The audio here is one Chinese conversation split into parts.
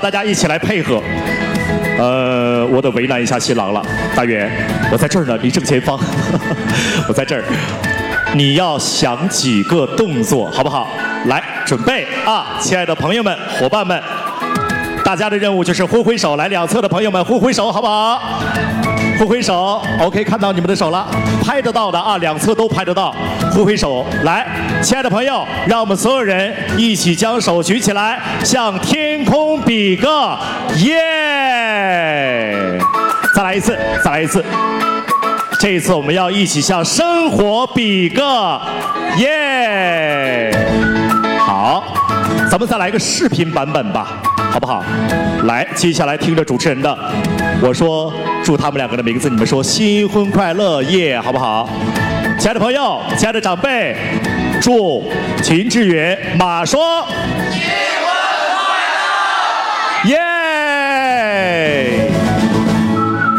大家一起来配合。呃，我得为难一下新郎了，大元，我在这儿呢，离正前方，我在这儿。你要想几个动作，好不好？来，准备啊，亲爱的朋友们、伙伴们，大家的任务就是挥挥手，来两侧的朋友们挥挥手，好不好？挥挥手，OK，看到你们的手了，拍得到的啊，两侧都拍得到，挥挥手，来，亲爱的朋友，让我们所有人一起将手举起来，向天空比个耶！再来一次，再来一次，这一次我们要一起向生活比个耶！好，咱们再来一个视频版本吧，好不好？来，接下来听着主持人的，我说祝他们两个的名字，你们说新婚快乐耶，好不好？亲爱的朋友，亲爱的长辈，祝秦志远、马说新婚快乐耶！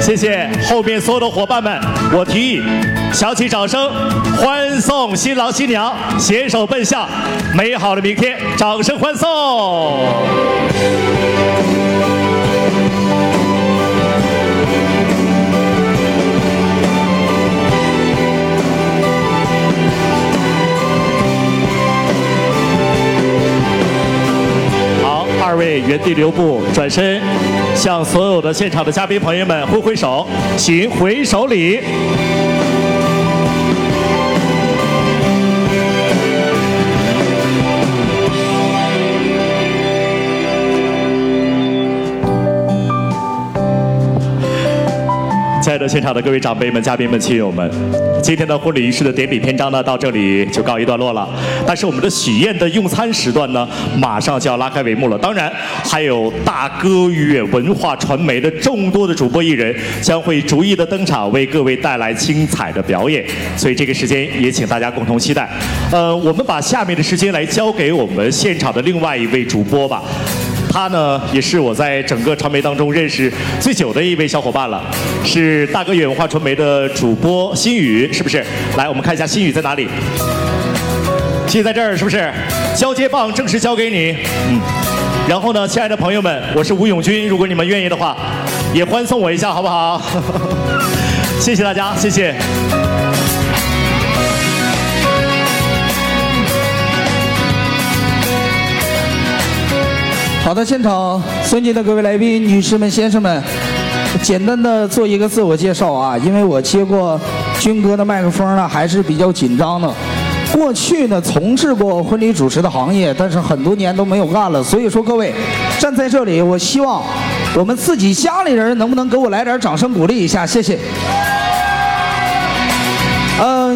谢谢后面所有的伙伴们，我提议响起掌声，欢送新郎新娘携手奔向美好的明天，掌声欢送！原地留步，转身向所有的现场的嘉宾朋友们挥挥手，行回手礼。亲爱的现场的各位长辈们、嘉宾们、亲友们，今天的婚礼仪式的典礼篇章呢，到这里就告一段落了。但是我们的喜宴的用餐时段呢，马上就要拉开帷幕了。当然，还有大歌乐文化传媒的众多的主播艺人将会逐一的登场，为各位带来精彩的表演。所以这个时间也请大家共同期待。呃，我们把下面的时间来交给我们现场的另外一位主播吧。他呢，也是我在整个传媒当中认识最久的一位小伙伴了，是大哥远文化传媒的主播心宇，是不是？来，我们看一下心宇在哪里？心宇在这儿，是不是？交接棒正式交给你，嗯。然后呢，亲爱的朋友们，我是吴永军，如果你们愿意的话，也欢送我一下，好不好？谢谢大家，谢谢。好的，现场尊敬的各位来宾、女士们、先生们，简单的做一个自我介绍啊，因为我接过军哥的麦克风呢，还是比较紧张的。过去呢，从事过婚礼主持的行业，但是很多年都没有干了。所以说，各位站在这里，我希望我们自己家里人能不能给我来点掌声鼓励一下？谢谢。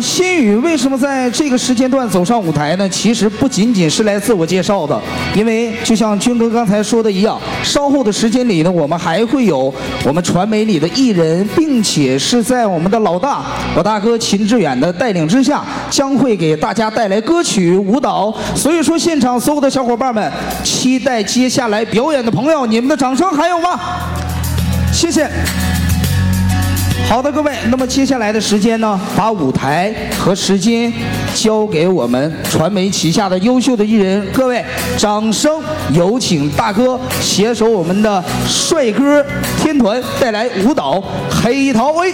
新宇为什么在这个时间段走上舞台呢？其实不仅仅是来自我介绍的，因为就像军哥刚才说的一样，稍后的时间里呢，我们还会有我们传媒里的艺人，并且是在我们的老大我大哥秦志远的带领之下，将会给大家带来歌曲舞蹈。所以说，现场所有的小伙伴们，期待接下来表演的朋友，你们的掌声还有吗？谢谢。好的，各位，那么接下来的时间呢，把舞台和时间交给我们传媒旗下的优秀的艺人，各位，掌声有请大哥携手我们的帅哥天团带来舞蹈《黑桃 A》。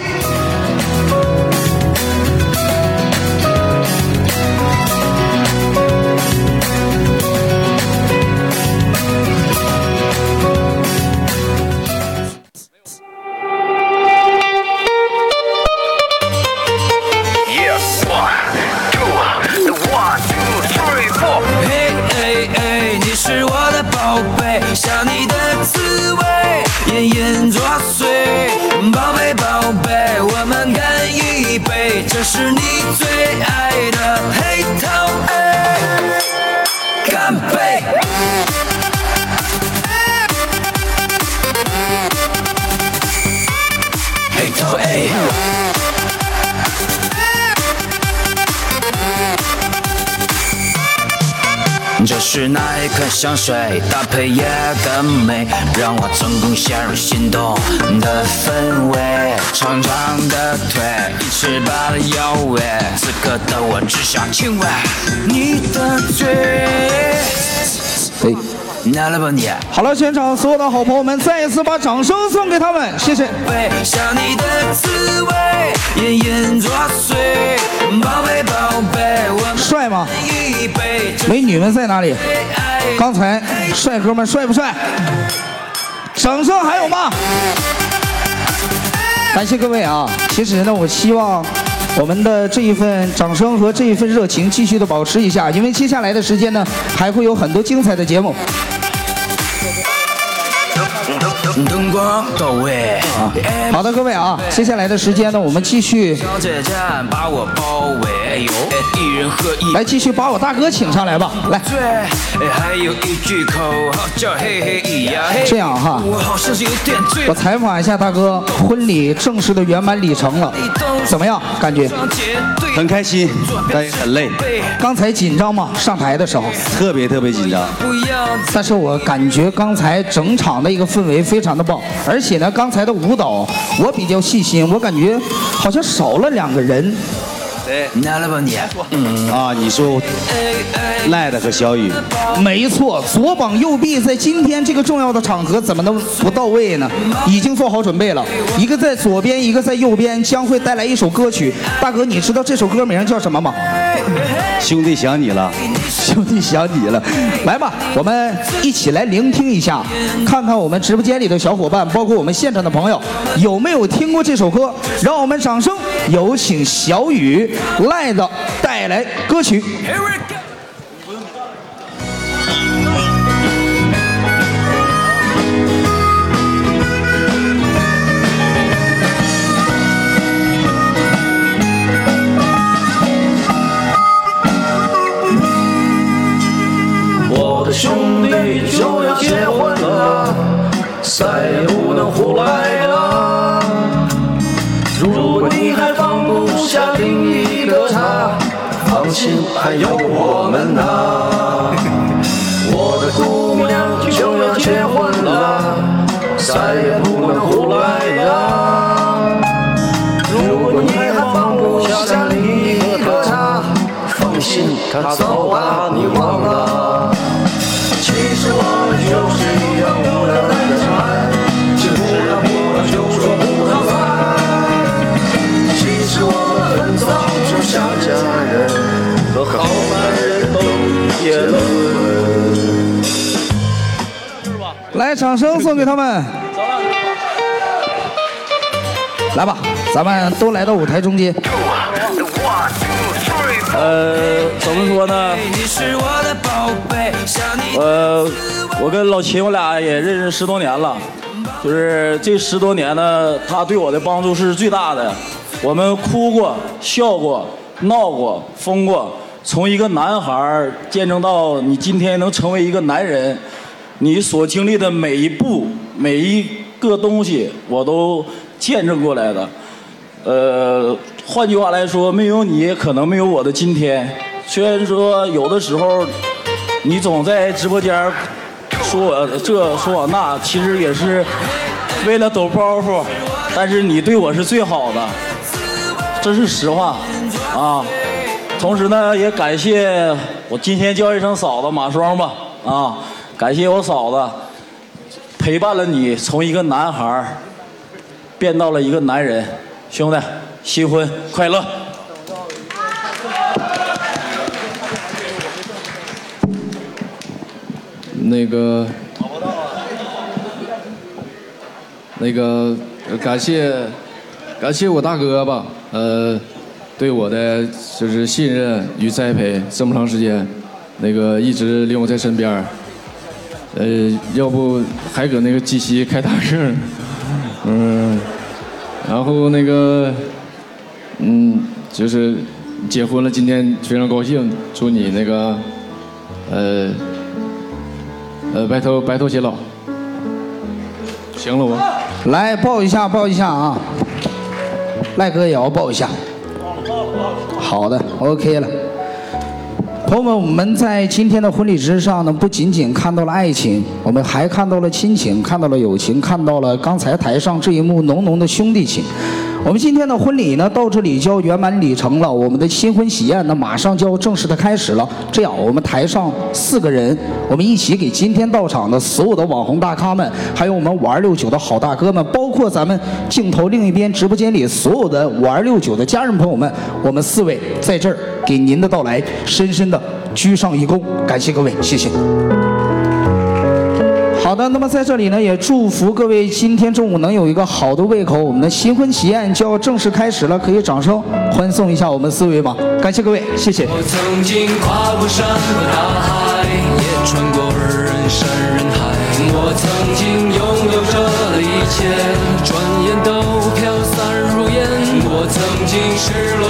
这是那一款香水，搭配夜的美，让我成功陷入心动的氛围。长长的腿，一尺八的腰围，此刻的我只想亲吻你的嘴。哎，拿了吧你。好了，全场所有的好朋友们，再一次把掌声送给他们，谢谢。喂，想你的滋味，隐隐作祟。宝贝宝贝，我们帅吗？美女们在哪里？刚才帅哥们帅不帅？掌声还有吗？感谢各位啊！其实呢，我希望我们的这一份掌声和这一份热情继续的保持一下，因为接下来的时间呢，还会有很多精彩的节目。灯光到位。好的，各位啊，接下来的时间呢，我们继续小姐姐把我包围，哎人喝一来继续把我大哥请上来吧，来。还有一句口号叫嘿嘿咿呀嘿。这样哈我好像是有点醉我。采访一下大哥，婚礼正式的圆满礼成了，怎么样？感觉？很开心，但也很累，刚才紧张吗？上台的时候？特别特别紧张。但是我感觉刚才整场的一个氛围非常的棒，而且呢，刚才的舞蹈我比较细心，我感觉好像少了两个人。拿来吧你。啊，你说赖的和小雨，没错，左膀右臂在今天这个重要的场合怎么能不到位呢？已经做好准备了，一个在左边，一个在右边，将会带来一首歌曲。大哥，你知道这首歌名叫什么吗？兄弟想你了，兄弟想你了，来吧，我们一起来聆听一下，看看我们直播间里的小伙伴，包括我们现场的朋友，有没有听过这首歌？让我们掌声有请小雨赖的带来歌曲。Here we go。我的兄弟就要结婚了，再也不能胡来放不下另一个他，放心，还有我们呐。我的姑娘就要结婚了，再也不能胡来了。如果你还放不下另一个他，放心，他早好男人都结了婚。来，掌声送给他们。来吧，咱们都来到舞台中间。呃，怎么说呢？呃，我跟老秦我俩也认识十多年了，就是这十多年呢，他对我的帮助是最大的。我们哭过、笑过、闹过、疯过，从一个男孩见证到你今天能成为一个男人，你所经历的每一步、每一个东西，我都见证过来的。呃，换句话来说，没有你，可能没有我的今天。虽然说有的时候，你总在直播间说我这说我那，其实也是为了抖包袱，但是你对我是最好的，这是实话啊。同时呢，也感谢我今天叫一声嫂子马双吧。啊，感谢我嫂子陪伴了你从一个男孩变到了一个男人，兄弟，新婚快乐！那个，那个，感谢，感谢我大哥吧，呃，对我的就是信任与栽培这么长时间，那个一直领我在身边呃，要不还搁那个鸡西开大圣，嗯，然后那个，嗯，就是结婚了，今天非常高兴，祝你那个，呃。呃，白头白头偕老。行了，我来抱一下，抱一下啊！赖哥也要抱一下。好的，OK 了。朋友们，我们在今天的婚礼之上呢，不仅仅看到了爱情，我们还看到了亲情，看到了友情，看到了刚才台上这一幕浓浓的兄弟情。我们今天的婚礼呢，到这里就要圆满礼成了。我们的新婚喜宴呢，马上就要正式的开始了。这样，我们台上四个人，我们一起给今天到场的所有的网红大咖们，还有我们五二六九的好大哥们，包括咱们镜头另一边直播间里所有的五二六九的家人朋友们，我们四位在这儿给您的到来深深的鞠上一躬，感谢各位，谢谢。好的，那么在这里呢，也祝福各位今天中午能有一个好的胃口。我们的新婚喜宴就要正式开始了，可以掌声欢送一下我们四位吗？感谢各位，谢谢。我曾经跨过山和大海，也穿过人山人海。我曾经拥有着一切，转眼都飘散如烟。我曾经失落。